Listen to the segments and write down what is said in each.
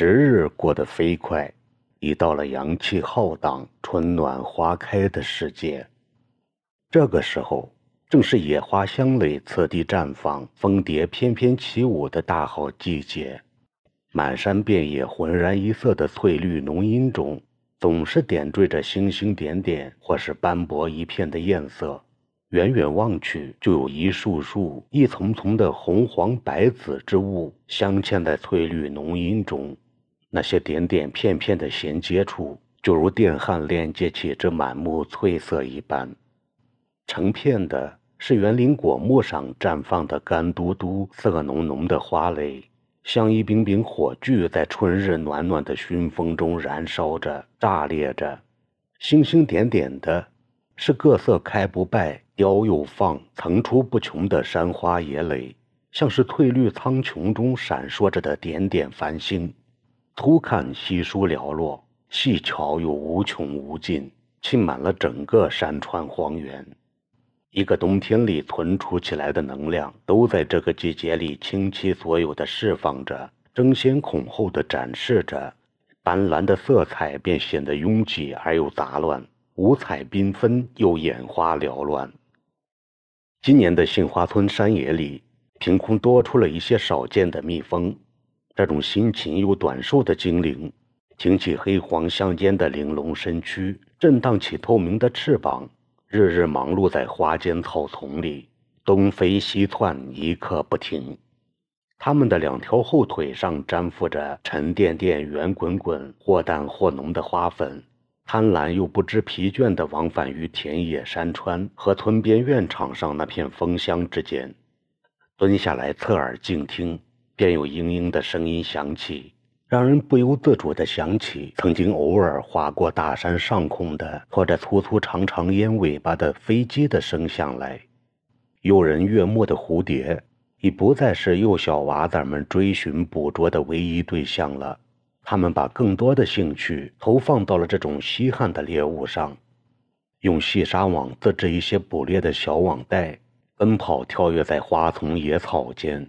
时日过得飞快，已到了阳气浩荡、春暖花开的世界。这个时候，正是野花香蕾次第绽放、蜂蝶翩翩起舞的大好季节。满山遍野浑然一色的翠绿浓荫中，总是点缀着星星点点，或是斑驳一片的艳色。远远望去，就有一束束、一丛丛的红黄白紫之物镶嵌在翠绿浓荫中。那些点点片片的衔接处，就如电焊连接起这满目翠色一般。成片的是园林果木上绽放的干嘟嘟、色浓浓的花蕾，像一柄柄火炬，在春日暖暖的熏风中燃烧着、炸裂着。星星点点的，是各色开不败。凋又放，层出不穷的山花野蕾，像是翠绿苍穹中闪烁着的点点繁星。粗看稀疏寥落，细瞧又无穷无尽，浸满了整个山川荒原。一个冬天里存储起来的能量，都在这个季节里倾其所有的释放着，争先恐后的展示着。斑斓的色彩便显得拥挤而又杂乱，五彩缤纷又眼花缭乱。今年的杏花村山野里，凭空多出了一些少见的蜜蜂。这种辛勤又短寿的精灵，挺起黑黄相间的玲珑身躯，震荡起透明的翅膀，日日忙碌在花间草丛里，东飞西窜，一刻不停。它们的两条后腿上粘附着沉甸甸、圆滚滚、或淡或浓的花粉。贪婪又不知疲倦地往返于田野山川和村边院场上那片风香之间，蹲下来侧耳静听，便有嘤嘤的声音响起，让人不由自主地想起曾经偶尔划过大山上空的拖着粗粗长长烟尾巴的飞机的声响来。诱人悦目的蝴蝶，已不再是幼小娃子们追寻捕捉的唯一对象了。他们把更多的兴趣投放到了这种稀罕的猎物上，用细纱网自制一些捕猎的小网袋，奔跑跳跃在花丛野草间，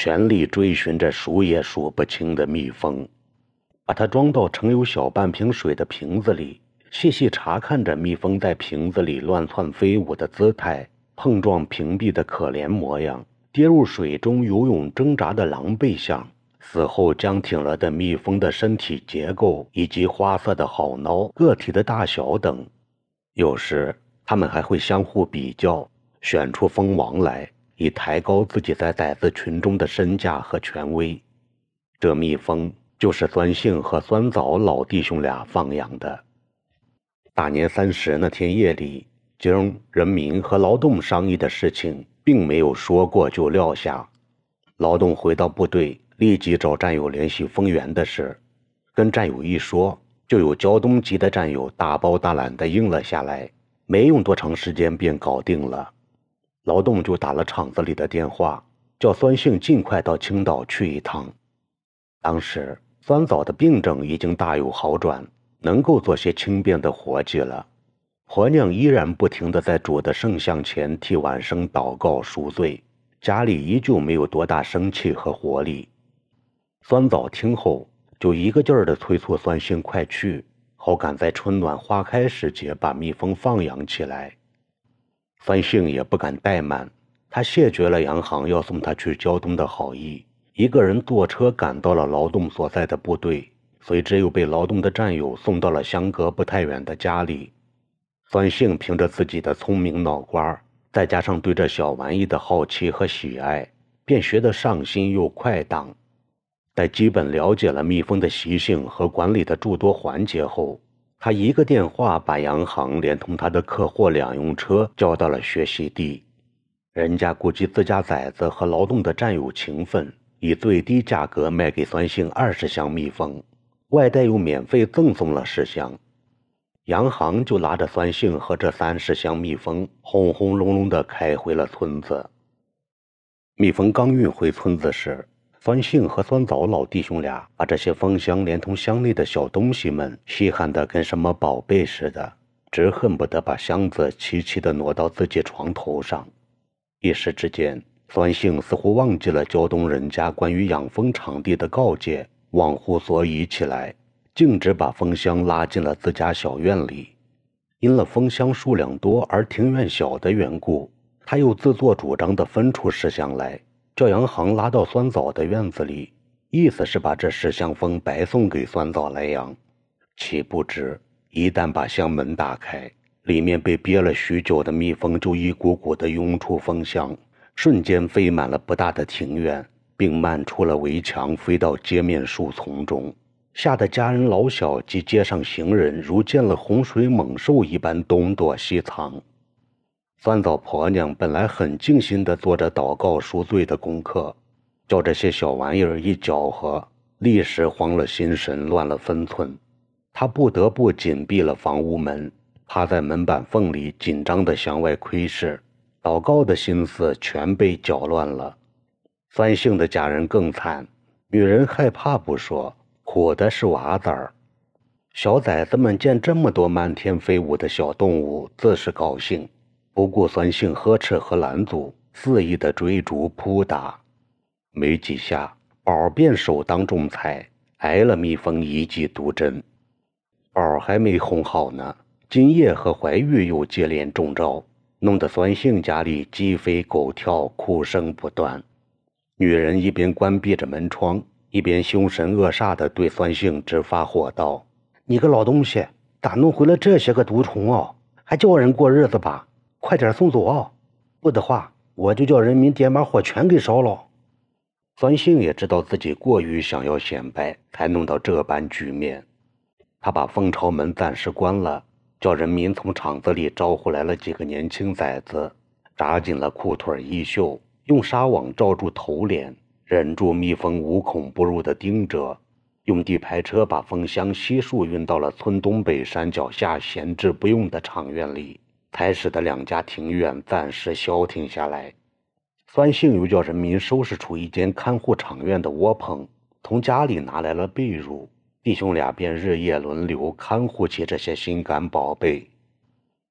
全力追寻着数也数不清的蜜蜂，把它装到盛有小半瓶水的瓶子里，细细查看着蜜蜂在瓶子里乱窜飞舞的姿态，碰撞瓶壁的可怜模样，跌入水中游泳挣扎的狼狈相。死后僵挺了的蜜蜂的身体结构，以及花色的好孬、个体的大小等，有时他们还会相互比较，选出蜂王来，以抬高自己在崽子群中的身价和权威。这蜜蜂就是酸杏和酸枣老弟兄俩放养的。大年三十那天夜里，经人民和劳动商议的事情，并没有说过就撂下。劳动回到部队。立即找战友联系丰源的事，跟战友一说，就有胶东籍的战友大包大揽的应了下来，没用多长时间便搞定了。劳动就打了厂子里的电话，叫酸性尽快到青岛去一趟。当时酸枣的病症已经大有好转，能够做些轻便的活计了。婆娘依然不停地在主的圣像前替晚生祷告赎罪，家里依旧没有多大生气和活力。酸枣听后，就一个劲儿地催促酸性快去，好赶在春暖花开时节把蜜蜂放养起来。酸性也不敢怠慢，他谢绝了杨行要送他去胶东的好意，一个人坐车赶到了劳动所在的部队，随之又被劳动的战友送到了相隔不太远的家里。酸性凭着自己的聪明脑瓜，再加上对这小玩意的好奇和喜爱，便学得上心又快当。在基本了解了蜜蜂的习性和管理的诸多环节后，他一个电话把杨行连同他的客货两用车叫到了学习地。人家顾及自家崽子和劳动的战友情分，以最低价格卖给酸性二十箱蜜蜂，外带又免费赠送了十箱。杨行就拿着酸性和这三十箱蜜蜂，轰轰隆隆地开回了村子。蜜蜂刚运回村子时，酸杏和酸枣老弟兄俩把这些蜂箱连同箱内的小东西们稀罕的跟什么宝贝似的，直恨不得把箱子齐齐的挪到自己床头上。一时之间，酸性似乎忘记了胶东人家关于养蜂场地的告诫，忘乎所以起来，径直把蜂箱拉进了自家小院里。因了蜂箱数量多而庭院小的缘故，他又自作主张地分出石箱来，叫杨行拉到酸枣的院子里，意思是把这十箱蜂白送给酸枣来养。岂不知，一旦把箱门打开，里面被憋了许久的蜜蜂就一股股的涌出蜂箱，瞬间飞满了不大的庭院。并漫出了围墙，飞到街面树丛中，吓得家人老小及街上行人如见了洪水猛兽一般东躲西藏。酸枣婆娘本来很静心地做着祷告赎罪的功课，叫这些小玩意儿一搅和，立时慌了心神，乱了分寸。她不得不紧闭了房屋门，趴在门板缝里，紧张地向外窥视，祷告的心思全被搅乱了。酸性的家人更惨，女人害怕不说，苦的是娃子儿。小崽子们见这么多漫天飞舞的小动物，自是高兴，不顾酸性呵斥和拦阻，肆意的追逐扑打。没几下，宝便首当重彩，挨了蜜蜂一记毒针。宝还没哄好呢，金叶和怀玉又接连中招，弄得酸性家里鸡飞狗跳，哭声不断。女人一边关闭着门窗，一边凶神恶煞地对酸性直发火道：“你个老东西，咋弄回来这些个毒虫哦？还叫人过日子吧？快点送走啊！不的话，我就叫人民点把火全给烧了。”酸性也知道自己过于想要显摆，才弄到这般局面。他把蜂巢门暂时关了，叫人民从厂子里招呼来了几个年轻崽子，扎紧了裤腿衣袖。用纱网罩住头脸，忍住蜜蜂无孔不入的叮蛰，用地排车把蜂箱悉数运到了村东北山脚下闲置不用的厂院里，才使得两家庭院暂时消停下来。酸性又叫人民收拾出一间看护场院的窝棚，从家里拿来了被褥，弟兄俩便日夜轮流看护起这些心肝宝贝。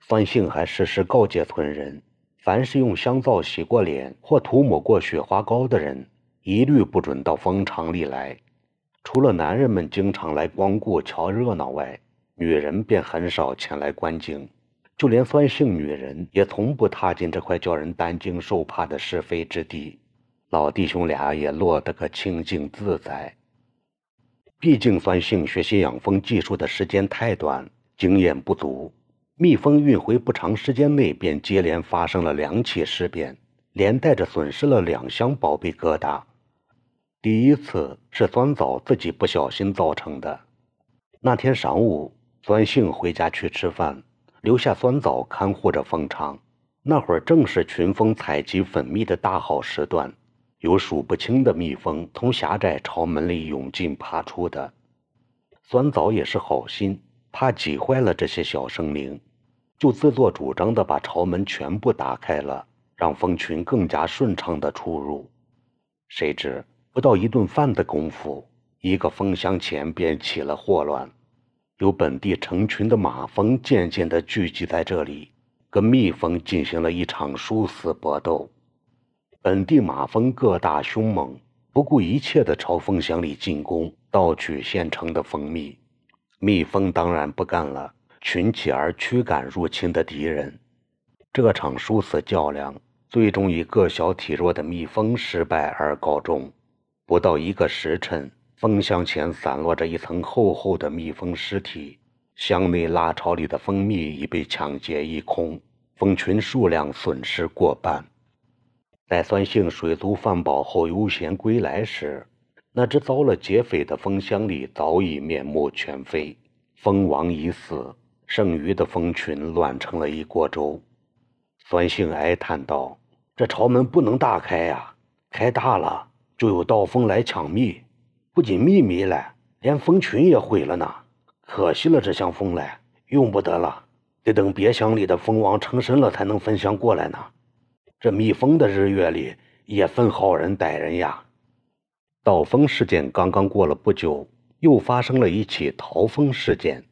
酸性还时时告诫村人。凡是用香皂洗过脸或涂抹过雪花膏的人，一律不准到蜂场里来。除了男人们经常来光顾瞧热闹外，女人便很少前来观景。就连酸性女人也从不踏进这块叫人担惊受怕的是非之地。老弟兄俩也落得个清静自在。毕竟酸性学习养蜂技术的时间太短，经验不足。蜜蜂运回不长时间内，便接连发生了两起事变，连带着损失了两箱宝贝疙瘩。第一次是酸枣自己不小心造成的。那天晌午，酸性回家去吃饭，留下酸枣看护着蜂场。那会儿正是群蜂采集粉蜜的大好时段，有数不清的蜜蜂从狭窄巢门里涌进爬出的。酸枣也是好心。怕挤坏了这些小生灵，就自作主张地把巢门全部打开了，让蜂群更加顺畅地出入。谁知不到一顿饭的功夫，一个蜂箱前便起了祸乱，有本地成群的马蜂渐渐地聚集在这里，跟蜜蜂进行了一场殊死搏斗。本地马蜂个大凶猛，不顾一切地朝蜂箱里进攻，盗取现成的蜂蜜。蜜蜂当然不干了，群起而驱赶入侵的敌人。这场殊死较量最终以个小体弱的蜜蜂失败而告终。不到一个时辰，蜂箱前散落着一层厚厚的蜜蜂尸体，箱内蜡巢里的蜂蜜已被抢劫一空，蜂群数量损失过半。在酸性水足饭饱后悠闲归来时，那只遭了劫匪的蜂箱里早已面目全非，蜂王已死，剩余的蜂群乱成了一锅粥。酸性哀叹道：“这巢门不能大开呀，开大了就有盗蜂来抢蜜，不仅秘密了，连蜂群也毁了呢。可惜了这箱蜂来，用不得了，得等别乡里的蜂王成身了才能分享过来呢。这蜜蜂的日月里也分好人歹人呀。”盗蜂事件刚刚过了不久，又发生了一起逃蜂事件。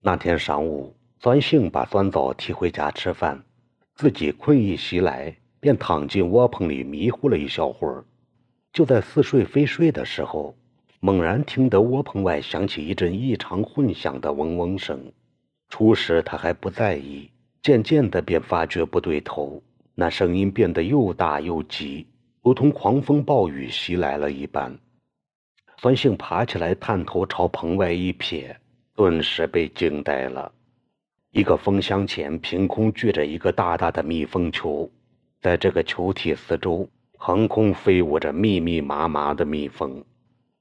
那天晌午，酸性把酸枣提回家吃饭，自己困意袭来，便躺进窝棚里迷糊了一小会儿。就在似睡非睡的时候，猛然听得窝棚外响起一阵异常混响的嗡嗡声。初时他还不在意，渐渐的便发觉不对头。那声音变得又大又急，如同狂风暴雨袭来了一般。孙兴爬起来，探头朝棚外一瞥，顿时被惊呆了。一个风箱前凭空聚着一个大大的蜜蜂球，在这个球体四周横空飞舞着密密麻麻的蜜蜂，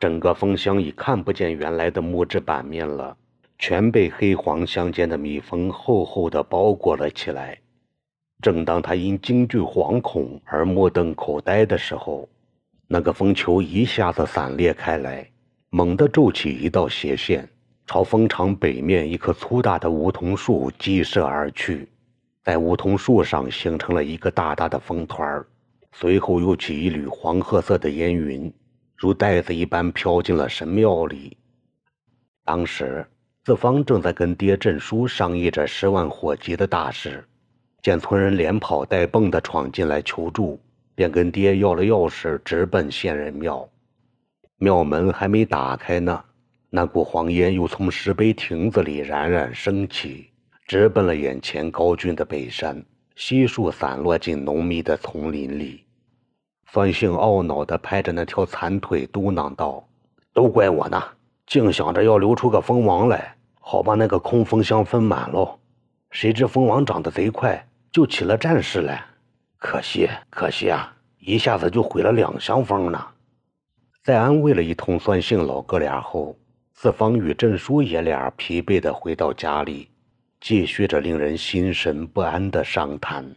整个蜂箱已看不见原来的木质板面了，全被黑黄相间的蜜蜂厚厚的包裹了起来。正当他因惊惧惶恐而目瞪口呆的时候，那个风球一下子散裂开来，猛地皱起一道斜线，朝蜂场北面一棵粗大的梧桐树激射而去，在梧桐树上形成了一个大大的蜂团儿。随后又起一缕黄褐色的烟云，如袋子一般飘进了神庙里。当时，四方正在跟爹郑叔商议着十万火急的大事。见村人连跑带蹦的闯进来求助，便跟爹要了钥匙，直奔仙人庙。庙门还没打开呢，那股黄烟又从石碑亭子里冉冉升起，直奔了眼前高峻的北山，悉数散落进浓密的丛林里。孙兴懊恼地拍着那条残腿，嘟囔道：“都怪我呢，竟想着要留出个蜂王来，好把那个空蜂箱分满喽。谁知蜂王长得贼快。”就起了战事来，可惜可惜啊！一下子就毁了两箱蜂呢。在安慰了一通孙姓老哥俩后，四方与郑叔爷俩疲惫地回到家里，继续着令人心神不安的商谈。